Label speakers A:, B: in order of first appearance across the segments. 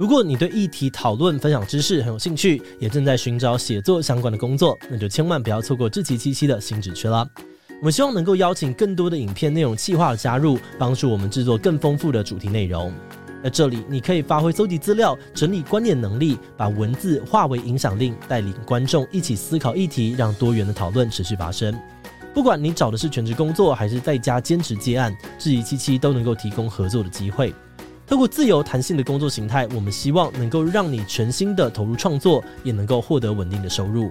A: 如果你对议题讨论、分享知识很有兴趣，也正在寻找写作相关的工作，那就千万不要错过志祺七七的新职缺啦！我们希望能够邀请更多的影片内容企划的加入，帮助我们制作更丰富的主题内容。在这里，你可以发挥搜集资料、整理观点能力，把文字化为影响力，带领观众一起思考议题，让多元的讨论持续发生。不管你找的是全职工作，还是在家兼职接案，志祺七七都能够提供合作的机会。透过自由弹性的工作形态，我们希望能够让你全心的投入创作，也能够获得稳定的收入。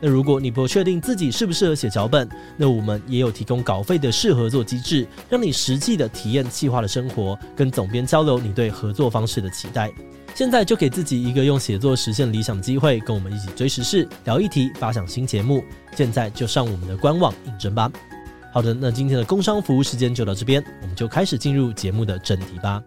A: 那如果你不确定自己适不适合写脚本，那我们也有提供稿费的试合作机制，让你实际的体验企划的生活，跟总编交流你对合作方式的期待。现在就给自己一个用写作实现理想的机会，跟我们一起追时事、聊议题、发想新节目。现在就上我们的官网应征吧。好的，那今天的工商服务时间就到这边，我们就开始进入节目的正题吧。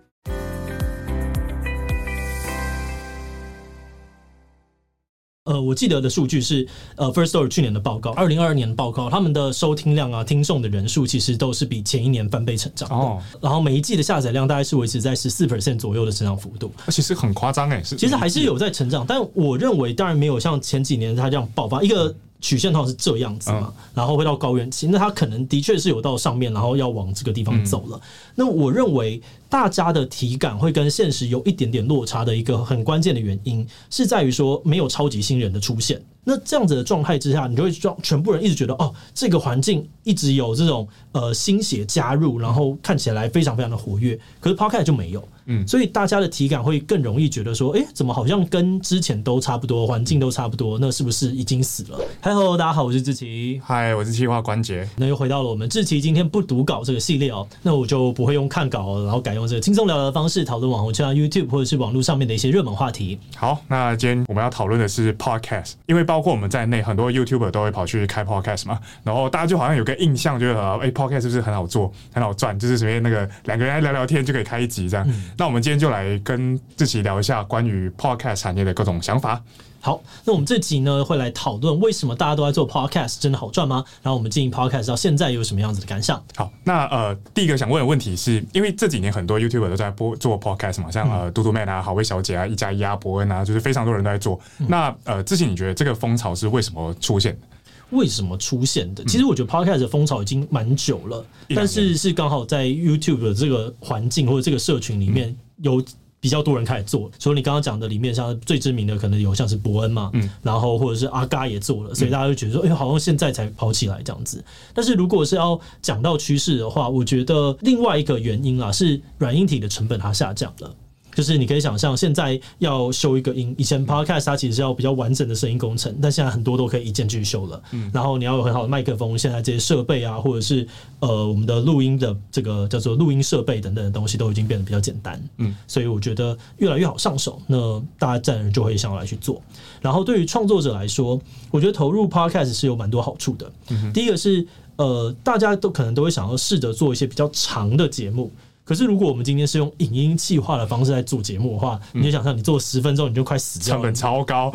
A: 呃，我记得的数据是，呃，First Story 去年的报告，二零二二年的报告，他们的收听量啊、听众的人数其实都是比前一年翻倍成长的。哦，然后每一季的下载量大概是维持在十四 percent 左右的成长幅度，
B: 其实很夸张哎，是，
A: 其实还是有在成长，但我认为当然没有像前几年它这样爆发一个。曲线通常是这样子嘛，然后会到高原期，那它可能的确是有到上面，然后要往这个地方走了。那我认为大家的体感会跟现实有一点点落差的一个很关键的原因，是在于说没有超级新人的出现。那这样子的状态之下，你就会让全部人一直觉得哦，这个环境一直有这种呃新血加入，然后看起来非常非常的活跃。可是 Podcast 就没有。嗯，所以大家的体感会更容易觉得说，哎、欸，怎么好像跟之前都差不多，环境都差不多，那是不是已经死了？嗨喽，大家好，我是志奇。
B: 嗨，我是企划关节。
A: 那又回到了我们志奇今天不读稿这个系列哦。那我就不会用看稿，然后改用这个轻松聊聊的方式讨论网红圈啊、YouTube 或者是网络上面的一些热门话题。
B: 好，那今天我们要讨论的是 Podcast，因为包括我们在内，很多 YouTuber 都会跑去开 Podcast 嘛。然后大家就好像有个印象，就是哎、欸、Podcast 是不是很好做、很好赚？就是随便那个两个人来聊聊天就可以开一集这样。嗯、那我们今天就来。跟志祺聊一下关于 Podcast 产业的各种想法。
A: 好，那我们这集呢会来讨论为什么大家都在做 Podcast，真的好赚吗？然后我们经营 Podcast 到现在有什么样子的感想？
B: 好，那呃，第一个想问的问题是，因为这几年很多 YouTuber 都在播做 Podcast 嘛，像呃嘟嘟妹啊、好味小姐啊、一加一啊、伯恩啊，就是非常多人都在做。嗯、那呃，之前你觉得这个风潮是为什么出现的？
A: 为什么出现的？其实我觉得 Podcast 的风潮已经蛮久了，嗯、但是是刚好在 YouTube 的这个环境或者这个社群里面有。比较多人开始做，所以你刚刚讲的里面，像最知名的可能有像是伯恩嘛，嗯，然后或者是阿嘎也做了，所以大家就觉得说，哎、欸，好像现在才跑起来这样子。但是如果是要讲到趋势的话，我觉得另外一个原因啊，是软硬体的成本它下降了。就是你可以想象，现在要修一个音，以前 Podcast 它其实是要比较完整的声音工程，但现在很多都可以一键去修了。嗯，然后你要有很好的麦克风，现在这些设备啊，或者是呃我们的录音的这个叫做录音设备等等的东西，都已经变得比较简单。嗯，所以我觉得越来越好上手，那大家自然就会想要来去做。然后对于创作者来说，我觉得投入 Podcast 是有蛮多好处的。嗯，第一个是呃大家都可能都会想要试着做一些比较长的节目。可是，如果我们今天是用影音企划的方式来做节目的话，嗯、你就想象你做十分钟你就快死掉了，
B: 成本超高。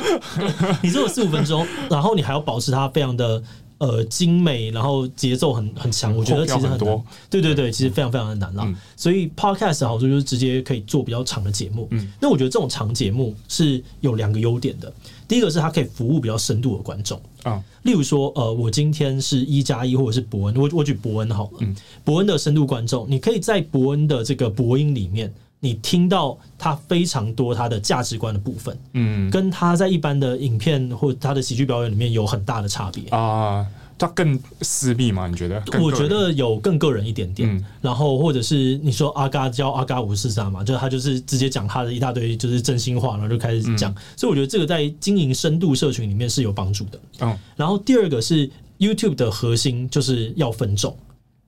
A: 你做了四五分钟，然后你还要保持它非常的呃精美，然后节奏很很强，我觉得其实很多。对对对，其实非常非常的难了。嗯、所以 Podcast 的好处就是直接可以做比较长的节目。嗯，那我觉得这种长节目是有两个优点的。第一个是它可以服务比较深度的观众啊，例如说，呃，我今天是一加一或者是伯恩，我我举伯恩好了，嗯，伯恩的深度观众，你可以在伯恩的这个播音里面，你听到他非常多他的价值观的部分，嗯，跟他在一般的影片或他的喜剧表演里面有很大的差别啊。
B: 他更私密吗？你觉得？
A: 我觉得有更个人一点点。嗯、然后或者是你说阿嘎教阿嘎五四三嘛，就他就是直接讲他的一大堆就是真心话，然后就开始讲。嗯、所以我觉得这个在经营深度社群里面是有帮助的。嗯。然后第二个是 YouTube 的核心就是要分众，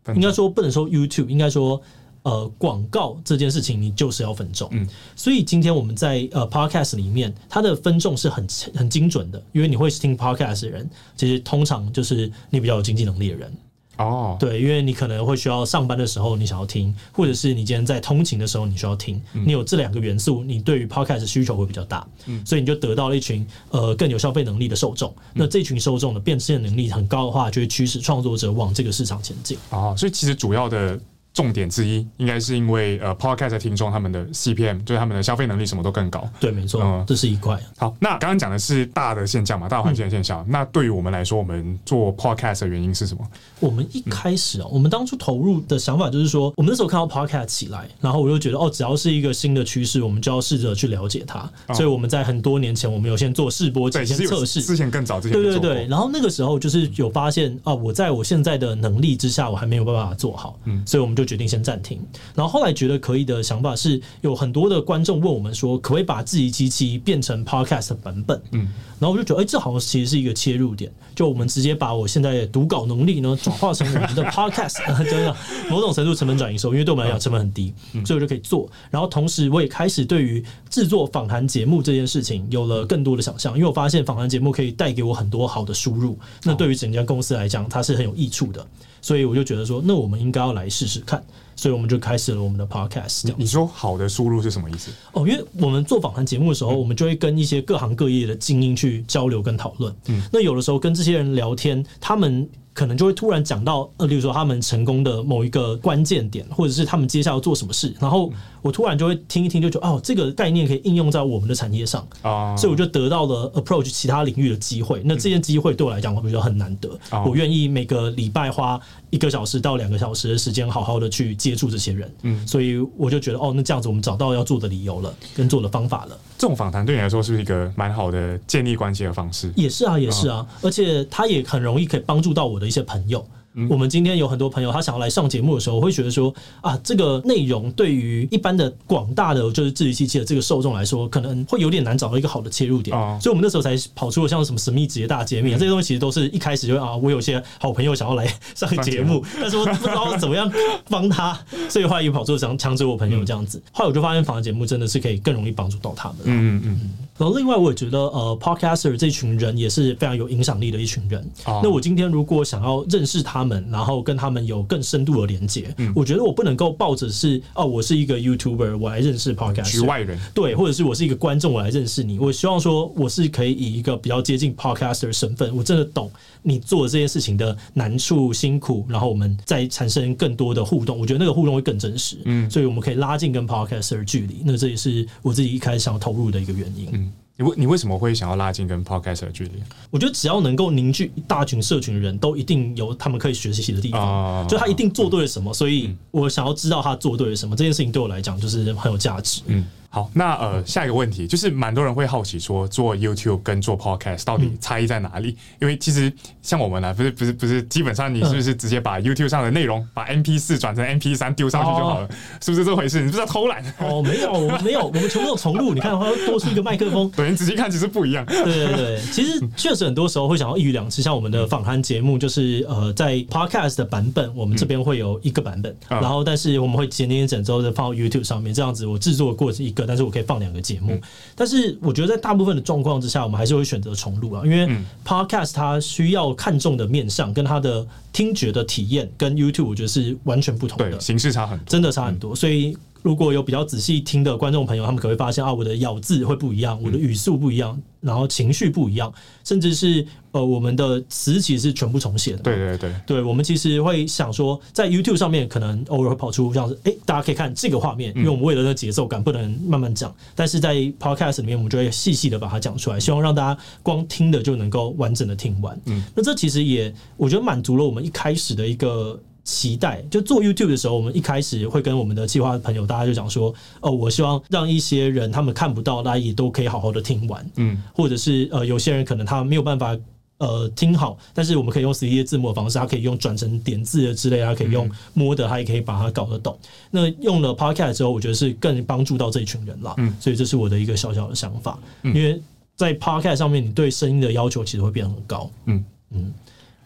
A: 分众应该说不能说 YouTube，应该说。呃，广告这件事情你就是要分众，嗯，所以今天我们在呃 Podcast 里面，它的分众是很很精准的，因为你会听 Podcast 的人，其实通常就是你比较有经济能力的人。哦，对，因为你可能会需要上班的时候你想要听，或者是你今天在通勤的时候你需要听，嗯、你有这两个元素，你对于 Podcast 的需求会比较大，嗯，所以你就得到了一群呃更有消费能力的受众，嗯、那这群受众的变现能力很高的话，就会驱使创作者往这个市场前进。
B: 哦，所以其实主要的。重点之一，应该是因为呃，Podcast 的听众他们的 CPM，就是他们的消费能力什么都更高。
A: 对，没错，嗯，这是一块。
B: 好，那刚刚讲的是大的现象嘛，大环境的现象。嗯、那对于我们来说，我们做 Podcast 的原因是什么？
A: 我们一开始啊、喔，嗯、我们当初投入的想法就是说，我们那时候看到 Podcast 起来，然后我就觉得哦，只要是一个新的趋势，我们就要试着去了解它。哦、所以我们在很多年前，我们有先做试播集，先测试。
B: 之前更早之前
A: 对对对，然后那个时候就是有发现啊，我在我现在的能力之下，我还没有办法做好，嗯，所以我们就决定先暂停。然后后来觉得可以的想法是，有很多的观众问我们说，可不可以把自己机器变成 podcast 的版本？嗯，然后我就觉得，哎，这好像其实是一个切入点，就我们直接把我现在的读稿能力呢转化成我们的 podcast，真的某种程度成本转移收，因为对我们来讲成本很低，所以我就可以做。然后同时我也开始对于制作访谈节目这件事情有了更多的想象，因为我发现访谈节目可以带给我很多好的输入，那对于整家公司来讲，它是很有益处的。所以我就觉得说，那我们应该要来试试看。所以我们就开始了我们的 podcast。
B: 你说好的输入是什么意思？
A: 哦，因为我们做访谈节目的时候，我们就会跟一些各行各业的精英去交流跟讨论。嗯，那有的时候跟这些人聊天，他们可能就会突然讲到，呃，例如说他们成功的某一个关键点，或者是他们接下来要做什么事，然后我突然就会听一听，就觉得哦，这个概念可以应用在我们的产业上啊，所以我就得到了 approach 其他领域的机会。那这件机会对我来讲，我觉得很难得。我愿意每个礼拜花一个小时到两个小时的时间，好好的去接触这些人。嗯，所以我就觉得哦，那这样子我们找到要做的理由了，跟做的方法了。
B: 这种访谈对你来说是不是一个蛮好的建立关系的方式？
A: 也是啊，也是啊，而且它也很容易可以帮助到我的一些朋友。我们今天有很多朋友，他想要来上节目的时候，我会觉得说啊，这个内容对于一般的广大的就是志祺七七的这个受众来说，可能会有点难找到一个好的切入点。所以，我们那时候才跑出了像什么神秘职业大揭秘啊，这些东西其实都是一开始就啊，我有些好朋友想要来 上节目，但是我不知道怎么样帮他，所以后来又跑出了强强制我朋友这样子。后来我就发现，访谈节目真的是可以更容易帮助到他们。嗯嗯嗯。然后另外，我也觉得呃，Podcaster 这群人也是非常有影响力的一群人。那我今天如果想要认识他们，然后跟他们有更深度的连接，嗯、我觉得我不能够抱着是哦，我是一个 YouTuber，我来认识 Podcast，
B: 局外人
A: 对，或者是我是一个观众，我来认识你。我希望说我是可以以一个比较接近 Podcaster 的身份，我真的懂你做的这件事情的难处、辛苦，然后我们再产生更多的互动。我觉得那个互动会更真实，嗯，所以我们可以拉近跟 Podcaster 的距离。那这也是我自己一开始想要投入的一个原因，嗯。
B: 你为你为什么会想要拉近跟 Podcast 的距离？
A: 我觉得只要能够凝聚一大群社群的人，都一定有他们可以学习的地方。就他一定做对了什么，所以我想要知道他做对了什么。这件事情对我来讲就是很有价值。嗯。
B: 好，那呃，下一个问题就是，蛮多人会好奇说，做 YouTube 跟做 Podcast 到底差异在哪里？嗯、因为其实像我们呢，不是不是不是，基本上你是不是直接把 YouTube 上的内容把 MP 四转成 MP 三丢上去就好了？哦、是不是这回事？你不是要偷懒？
A: 哦，没有，我们没有，我们全部都重录。你看，它多出一个麦克风，
B: 对，你仔细看，其实不一样。
A: 对对对，其实确实很多时候会想要一鱼两吃。像我们的访谈节目，就是呃，在 Podcast 的版本，我们这边会有一个版本，嗯、然后但是我们会剪剪整之后再放到 YouTube 上面，这样子我制作的过程一个，但是我可以放两个。节目，但是我觉得在大部分的状况之下，我们还是会选择重录啊，因为 Podcast 它需要看重的面向跟它的听觉的体验，跟 YouTube 我觉得是完全不同的，
B: 形式差很多，
A: 真的差很多，所以。如果有比较仔细听的观众朋友，他们可能会发现啊，我的咬字会不一样，我的语速不一样，然后情绪不一样，甚至是呃，我们的词其实是全部重写的。
B: 对对对，
A: 对我们其实会想说，在 YouTube 上面可能偶尔会跑出像是，哎，大家可以看这个画面，因为我们为了那节奏感不能慢慢讲，但是在 Podcast 里面，我们就会细细的把它讲出来，希望让大家光听的就能够完整的听完。嗯，那这其实也我觉得满足了我们一开始的一个。期待就做 YouTube 的时候，我们一开始会跟我们的计划朋友，大家就讲说，哦，我希望让一些人他们看不到，大家也都可以好好的听完，嗯，或者是呃，有些人可能他没有办法呃听好，但是我们可以用 C D 字幕的方式，他可以用转成点字的之类，他可以用摸的，他也可以把它搞得懂。那用了 Podcast 之后，我觉得是更帮助到这一群人了，嗯，所以这是我的一个小小的想法，因为在 Podcast 上面，你对声音的要求其实会变得很高，嗯。嗯。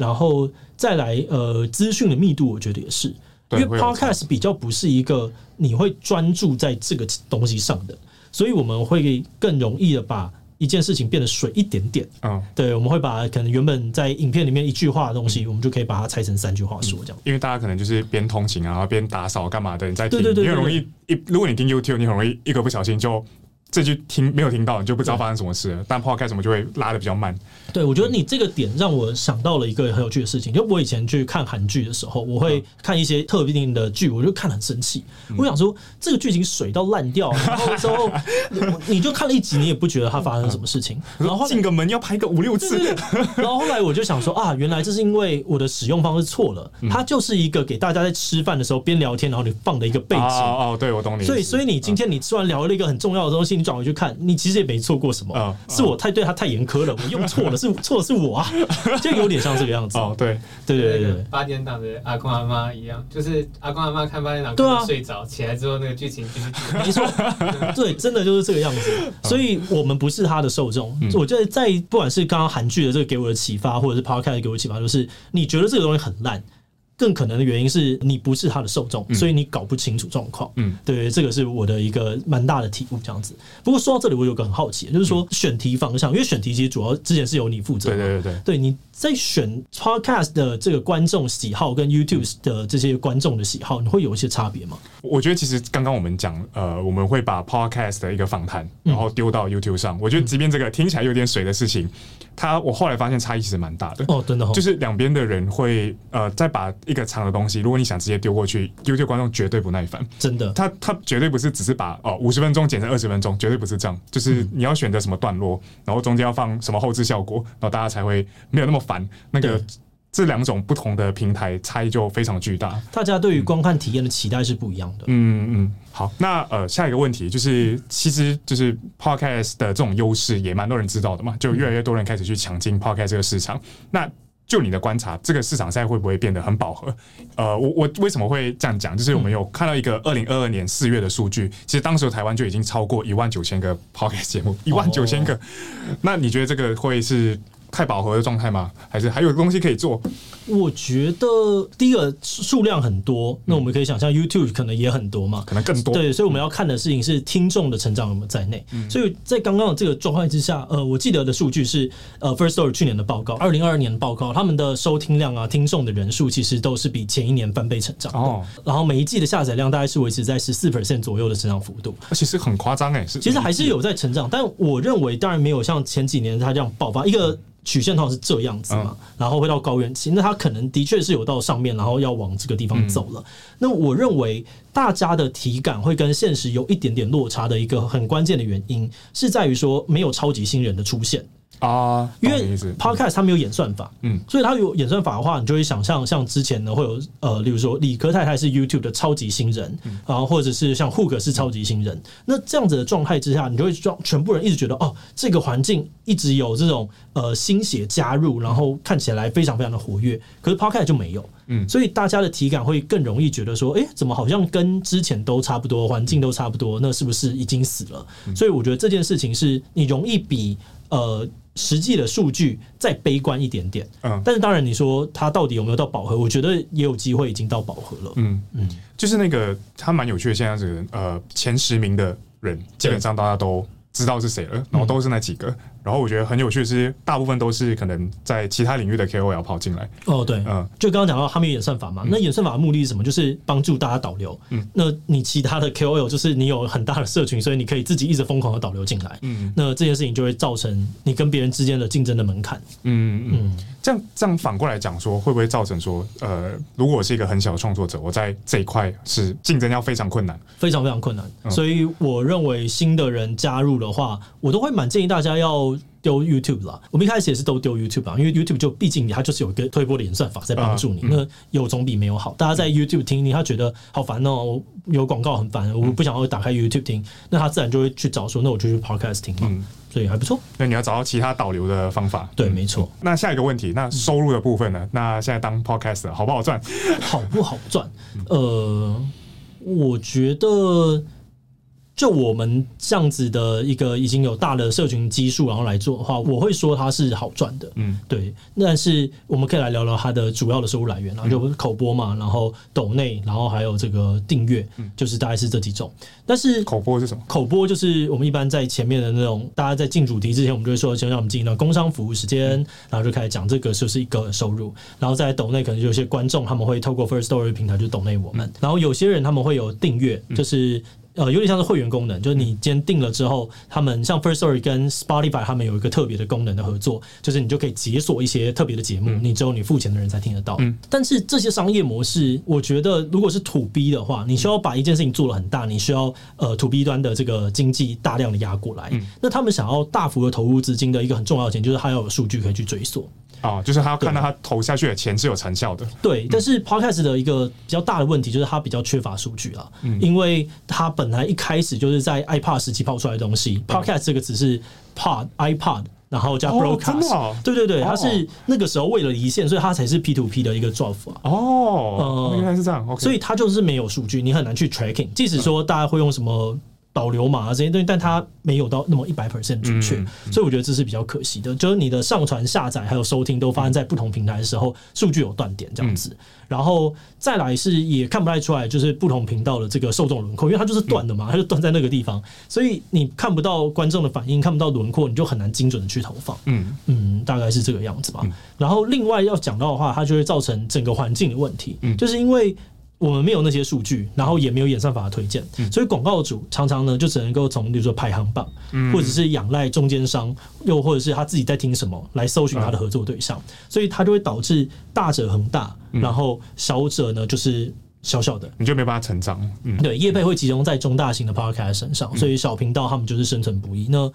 A: 然后再来，呃，资讯的密度，我觉得也是，因为 Podcast 比较不是一个你会专注在这个东西上的，所以我们会更容易的把一件事情变得水一点点。嗯，对，我们会把可能原本在影片里面一句话的东西，我们就可以把它拆成三句话说这样。
B: 因为大家可能就是边通勤啊，边打扫干嘛的，你在听，你很容易一，如果你听 YouTube，你很容易一个不小心就。这句听没有听到，你就不知道发生什么事了。但 podcast 什么就会拉的比较慢。
A: 对，我觉得你这个点让我想到了一个很有趣的事情。就我以前去看韩剧的时候，我会看一些特定的剧，我就看得很生气。我想说，这个剧情水到烂掉，然后之后你就看了一集，你也不觉得它发生什么事情。然后
B: 进个门要拍个五六次。
A: 然后后来我就想说啊，原来这是因为我的使用方式错了。它就是一个给大家在吃饭的时候边聊天，然后你放的一个背景。
B: 哦哦，对，我懂你。
A: 所以，所以你今天你吃完聊了一个很重要的东西，你转回去看，你其实也没错过什么。是我太对他太严苛了，我用错了，是 错的是我啊，就有点像这个样子。
B: 哦，对，
A: 对对对对，
C: 八点档的阿公阿妈一样，就是阿公阿妈看八点档，对啊，睡着起来之后那个剧情就是。
A: 没错，对，真的就是这个样子。所以我们不是他的受众。我觉得在不管是刚刚韩剧的这个给我的启发，或者是 Podcast 给我的启发，就是你觉得这个东西很烂。更可能的原因是你不是他的受众，所以你搞不清楚状况。嗯，对，这个是我的一个蛮大的体悟，这样子。不过说到这里，我有个很好奇，就是说选题方向，因为选题其实主要之前是由你负责。对
B: 对对对，
A: 对你在选 Podcast 的这个观众喜好跟 YouTube 的这些观众的喜好，你会有一些差别吗？
B: 我觉得其实刚刚我们讲，呃，我们会把 Podcast 的一个访谈，然后丢到 YouTube 上。我觉得即便这个听起来有点水的事情，它我后来发现差异其实蛮大的。
A: 哦，真的，
B: 就是两边的人会呃再把。一个长的东西，如果你想直接丢过去，YouTube 观众绝对不耐烦，
A: 真的。
B: 他他绝对不是只是把哦五十分钟剪成二十分钟，绝对不是这样。就是你要选择什么段落，然后中间要放什么后置效果，然后大家才会没有那么烦。那个这两种不同的平台差异就非常巨大，
A: 大家对于观看体验的期待是不一样的。
B: 嗯嗯，好，那呃下一个问题就是，其实就是 Podcast 的这种优势也蛮多人知道的嘛，就越来越多人开始去抢进 Podcast 这个市场。那就你的观察，这个市场现在会不会变得很饱和？呃，我我为什么会这样讲？就是我们有看到一个二零二二年四月的数据，其实当时台湾就已经超过一万九千个 Podcast 节目，一万九千个。那你觉得这个会是太饱和的状态吗？还是还有东西可以做？
A: 我觉得第一个数量很多，那我们可以想象 YouTube 可能也很多嘛，
B: 可能更多。
A: 对，所以我们要看的事情是听众的成长有没有在内。所以在刚刚的这个状况之下，呃，我记得的数据是呃 First Story 去年的报告，二零二二年的报告，他们的收听量啊，听众的人数其实都是比前一年翻倍成长。哦，然后每一季的下载量大概是维持在十四 percent 左右的成长幅度，
B: 其实很夸张哎，是
A: 其实还是有在成长，但我认为当然没有像前几年它这样爆发一个。曲线通常是这样子嘛，然后会到高原期，那它可能的确是有到上面，然后要往这个地方走了。那我认为大家的体感会跟现实有一点点落差的一个很关键的原因，是在于说没有超级新人的出现。啊，因为 Podcast 它没有演算法，嗯，所以它有演算法的话，你就会想象像之前呢会有呃，例如说理科太太是 YouTube 的超级新人，然后或者是像 Hook 是超级新人，那这样子的状态之下，你就会让全部人一直觉得哦，这个环境一直有这种呃新血加入，然后看起来非常非常的活跃，可是 Podcast 就没有，嗯，所以大家的体感会更容易觉得说，哎，怎么好像跟之前都差不多，环境都差不多，那是不是已经死了？所以我觉得这件事情是你容易比呃。实际的数据再悲观一点点，嗯，但是当然你说它到底有没有到饱和，我觉得也有机会已经到饱和了，嗯。
B: 嗯，就是那个他蛮有趣的，现在这个呃前十名的人基本上大家都知道是谁了，然后都是那几个。嗯然后我觉得很有趣的是，大部分都是可能在其他领域的 KOL 跑进来。
A: 哦，对，嗯，就刚刚讲到他们有演算法嘛，嗯、那演算法的目的是什么？就是帮助大家导流。嗯，那你其他的 KOL 就是你有很大的社群，所以你可以自己一直疯狂的导流进来。嗯，那这件事情就会造成你跟别人之间的竞争的门槛。嗯嗯，
B: 嗯这样这样反过来讲说，会不会造成说，呃，如果我是一个很小的创作者，我在这一块是竞争要非常困难，
A: 非常非常困难。嗯、所以我认为新的人加入的话，我都会蛮建议大家要。丢 YouTube 啦，我们一开始也是都丢 YouTube 啊，因为 YouTube 就毕竟它就是有一个推波的演算法在帮助你，那有总比没有好。大家在 YouTube 听你，他觉得好烦哦，有广告很烦，我不想要打开 YouTube 听，那他自然就会去找说，那我就去 Podcast 听嘛，所以还不错。
B: 那你要找到其他导流的方法，
A: 对，没错。
B: 那下一个问题，那收入的部分呢？那现在当 Podcast 好不好赚？
A: 好不好赚？呃，我觉得。就我们这样子的一个已经有大的社群基数，然后来做的话，我会说它是好赚的，嗯，对。但是我们可以来聊聊它的主要的收入来源，然后就口播嘛，然后抖内，然后还有这个订阅，就是大概是这几种。但是
B: 口播是什么？
A: 口播就是我们一般在前面的那种，大家在进主题之前，我们就会说先让我们进行到工商服务时间，然后就开始讲这个是不是一个收入，然后在抖内可能有些观众他们会透过 Firstory 平台就抖内我们，然后有些人他们会有订阅，就是。呃，有点像是会员功能，就是你今天订了之后，他们像 First Story 跟 Spotify 他们有一个特别的功能的合作，就是你就可以解锁一些特别的节目，你只有你付钱的人才听得到。嗯，但是这些商业模式，我觉得如果是 To B 的话，你需要把一件事情做得很大，你需要呃 To B 端的这个经济大量的压过来。那他们想要大幅的投入资金的一个很重要的点，就是他要有数据可以去追溯。
B: 啊，就是他要看到他投下去的钱是有成效的。
A: 对，但是 Podcast 的一个比较大的问题就是它比较缺乏数据啊，因为它本来一开始就是在 iPod 时期跑出来的东西。Podcast 这个只是 Pod iPod，然后加 Broadcast，对对对，它是那个时候为了离线，所以它才是 P to P 的一个做法啊。
B: 哦，原来是这样，
A: 所以它就是没有数据，你很难去 tracking。即使说大家会用什么。导流码这些东西，但它没有到那么一百 percent 准确，所以我觉得这是比较可惜的。就是你的上传、下载还有收听都发生在不同平台的时候，数据有断点这样子。然后再来是也看不太出来，就是不同频道的这个受众轮廓，因为它就是断的嘛，它就断在那个地方，所以你看不到观众的反应，看不到轮廓，你就很难精准的去投放。嗯嗯，大概是这个样子吧。然后另外要讲到的话，它就会造成整个环境的问题，就是因为。我们没有那些数据，然后也没有演算法的推荐，所以广告主常常呢就只能够从比如说排行榜，或者是仰赖中间商，又或者是他自己在听什么来搜寻他的合作对象，所以他就会导致大者恒大，然后小者呢就是小小的，
B: 你就没办法成长。
A: 对，业配会集中在中大型的 podcast 身上，所以小频道他们就是生存不易。那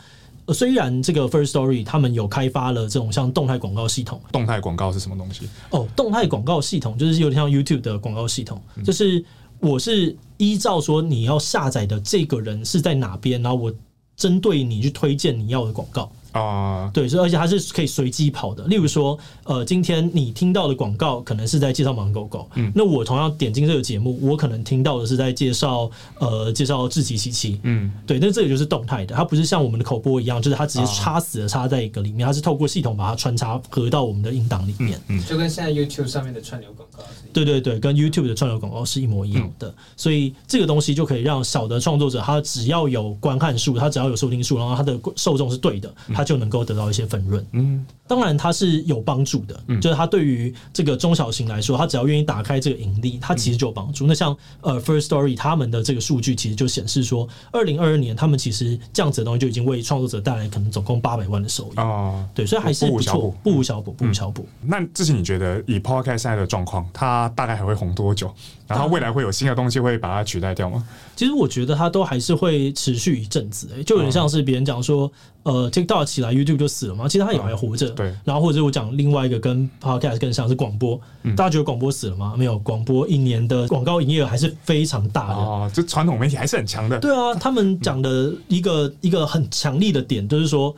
A: 虽然这个 First Story 他们有开发了这种像动态广告系统，
B: 动态广告是什么东西？
A: 哦，动态广告系统就是有点像 YouTube 的广告系统，就是我是依照说你要下载的这个人是在哪边，然后我针对你去推荐你要的广告。啊，对，所以而且它是可以随机跑的。例如说，呃，今天你听到的广告可能是在介绍盲狗狗，嗯，那我同样点进这个节目，我可能听到的是在介绍呃介绍志祺七七，嗯，对，那这个就是动态的，它不是像我们的口播一样，就是它直接插死的插在一个里面，它是透过系统把它穿插合到我们的音档里面，
C: 嗯，就跟现在 YouTube 上面的串流广告是一，
A: 对对对，跟 YouTube 的串流广告是一模一样的，所以这个东西就可以让小的创作者，他只要有观看数，他只要有收听数，然后他的受众是对的，他就能够得到一些粉润，嗯，当然它是有帮助的，嗯，就是它对于这个中小型来说，它只要愿意打开这个盈利，它其实就有帮助。那像呃 First Story 他们的这个数据其实就显示说，二零二二年他们其实这样子的东西就已经为创作者带来可能总共八百万的收益哦，对，所以还是不错，不无小补，不无小补。
B: 那志祺你觉得以 Podcast 现在的状况，它大概还会红多久？然后未来会有新的东西会把它取代掉吗？
A: 其实我觉得它都还是会持续一阵子，就有点像是别人讲说，呃，TikTok 起来 YouTube 就死了嘛。其实它也还活着。对。然后或者我讲另外一个跟 Podcast 更像是广播，大家觉得广播死了吗？没有，广播一年的广告营业额还是非常大的。
B: 哦，这传统媒体还是很强的。
A: 对啊，他们讲的一个一个很强力的点就是说。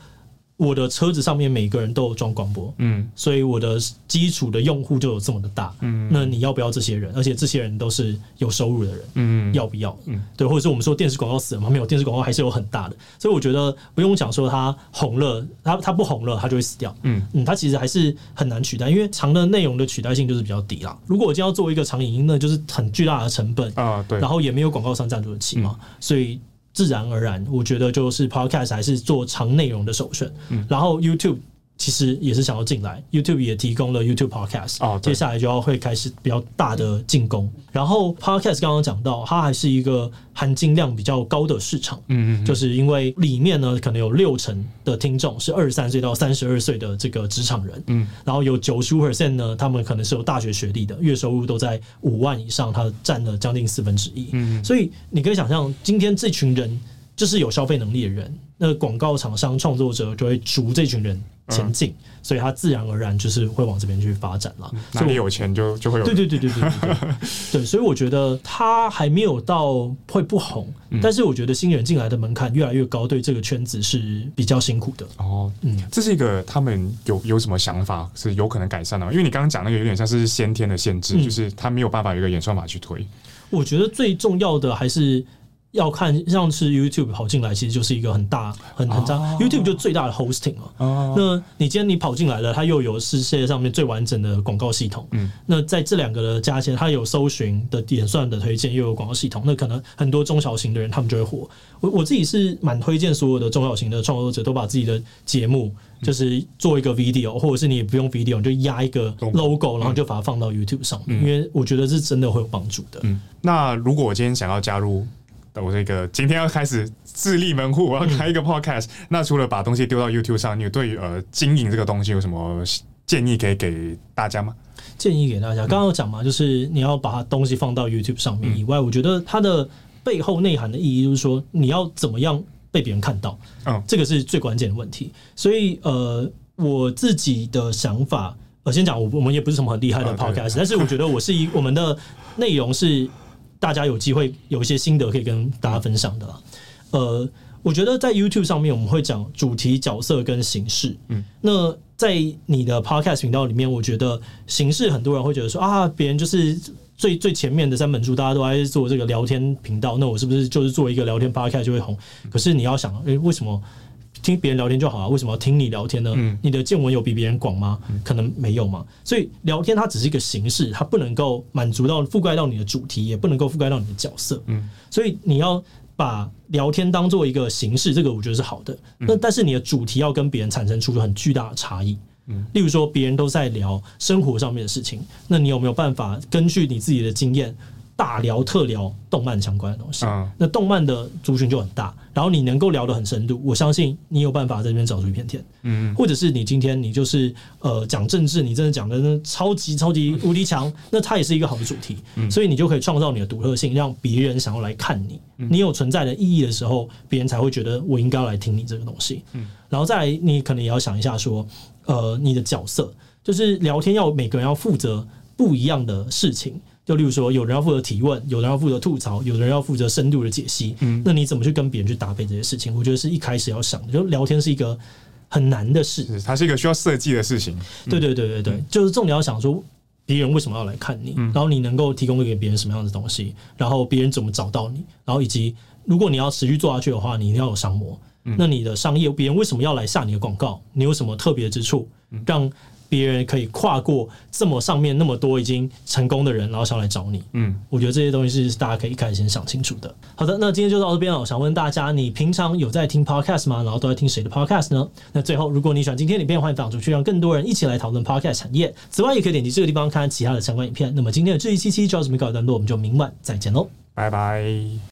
A: 我的车子上面每个人都有装广播，嗯，所以我的基础的用户就有这么的大，嗯，那你要不要这些人？而且这些人都是有收入的人，嗯，要不要？嗯，对，或者是我们说电视广告死了吗？没有，电视广告还是有很大的，所以我觉得不用讲说它红了，它它不红了，它就会死掉，嗯嗯，它其实还是很难取代，因为长的内容的取代性就是比较低啦。如果我今天要做一个长影音那，就是很巨大的成本啊，对，然后也没有广告商赞助的起嘛，所以。自然而然，我觉得就是 Podcast 还是做长内容的首选。嗯，然后 YouTube。其实也是想要进来，YouTube 也提供了 YouTube Podcast，哦，接下来就要会开始比较大的进攻。然后 Podcast 刚刚讲到，它还是一个含金量比较高的市场，嗯嗯，就是因为里面呢，可能有六成的听众是二十三岁到三十二岁的这个职场人，嗯，然后有九十五 percent 呢，他们可能是有大学学历的，月收入都在五万以上，它占了将近四分之一，嗯，所以你可以想象，今天这群人就是有消费能力的人，那广告厂商创作者就会逐这群人。前进，所以他自然而然就是会往这边去发展了。
B: 哪里有钱就就会有。
A: 对对对对对对所以我觉得他还没有到会不红，但是我觉得新人进来的门槛越来越高，对这个圈子是比较辛苦的。
B: 哦，嗯，这是一个他们有有什么想法是有可能改善的吗？因为你刚刚讲那个有点像是先天的限制，就是他没有办法有一个演算法去推。
A: 我觉得最重要的还是。要看像是 YouTube 跑进来，其实就是一个很大很很脏。Oh. YouTube 就最大的 hosting 了。Oh. 那你今天你跑进来了，它又有世界上面最完整的广告系统。嗯，那在这两个的加起来，它有搜寻的演算的推荐，又有广告系统，那可能很多中小型的人他们就会火。我我自己是蛮推荐所有的中小型的创作者都把自己的节目就是做一个 video，或者是你也不用 video，你就压一个 logo，然后就把它放到 YouTube 上面，因为我觉得是真的会有帮助的。
B: 嗯，那如果我今天想要加入。我这个今天要开始自立门户，我要开一个 podcast，嗯。那除了把东西丢到 YouTube 上，你对于呃经营这个东西有什么建议可以给大家吗？
A: 建议给大家，刚刚有讲嘛，就是你要把东西放到 YouTube 上面以外，嗯，我觉得它的背后内涵的意义就是说，你要怎么样被别人看到，嗯，这个是最关键的问题。所以呃，我自己的想法，我先讲，我我们也不是什么很厉害的 podcast，但是我觉得我是一我们的内容是。大家有机会有一些心得可以跟大家分享的。呃，我觉得在 YouTube 上面我们会讲主题、角色跟形式。嗯，那在你的 Podcast 频道里面，我觉得形式很多人会觉得说啊，别人就是最最前面的三本书，大家都在做这个聊天频道，那我是不是就是做一个聊天 Podcast 就会红？可是你要想，诶，为什么？听别人聊天就好啊，为什么要听你聊天呢？嗯、你的见闻有比别人广吗？嗯？可能没有嘛。所以聊天它只是一个形式，它不能够满足到覆盖到你的主题，也不能够覆盖到你的角色。嗯，所以你要把聊天当做一个形式，这个我觉得是好的。那、嗯、但是你的主题要跟别人产生出很巨大的差异。嗯，例如说别人都在聊生活上面的事情，那你有没有办法根据你自己的经验？大聊特聊动漫相关的东西，嗯，那动漫的族群就很大，然后你能够聊得很深度，我相信你有办法在这边找出一片天，嗯，或者是你今天你就是呃讲政治，你真的讲的超级超级无敌强，那它也是一个好的主题，嗯，所以你就可以创造你的独特性，让别人想要来看你，你有存在的意义的时候，别人才会觉得我应该要来听你这个东西，嗯，然后再来你可能也要想一下说，呃，你的角色就是聊天要每个人要负责不一样的事情。就例如说，有人要负责提问，有人要负责吐槽，有人要负责深度的解析。嗯，那你怎么去跟别人去搭配这些事情？我觉得是一开始要想的。就聊天是一个很难的事，它是一个需要设计的事情。对对对对对，就是重点要想说，别人为什么要来看你，然后你能够提供给别人什么样的东西，然后别人怎么找到你，然后以及如果你要持续做下去的话，你一定要有商模。那你的商业，别人为什么要来下你的广告？你有什么特别之处，让别人可以跨过这么上面那么多已经成功的人，然后想来找你。嗯，我觉得这些东西是大家可以一开始先想清楚的。好的，那今天就到这边了。我想问大家，你平常有在听 Podcast 吗？然后都在听谁的 Podcast 呢？那最后，如果你喜欢今天的影片，欢迎分享出去，让更多人一起来讨论 Podcast 产业。此外，也可以点击这个地方看其他的相关影片。那么今天的这一期期就到这边告一段落，我们就明晚再见喽，拜拜。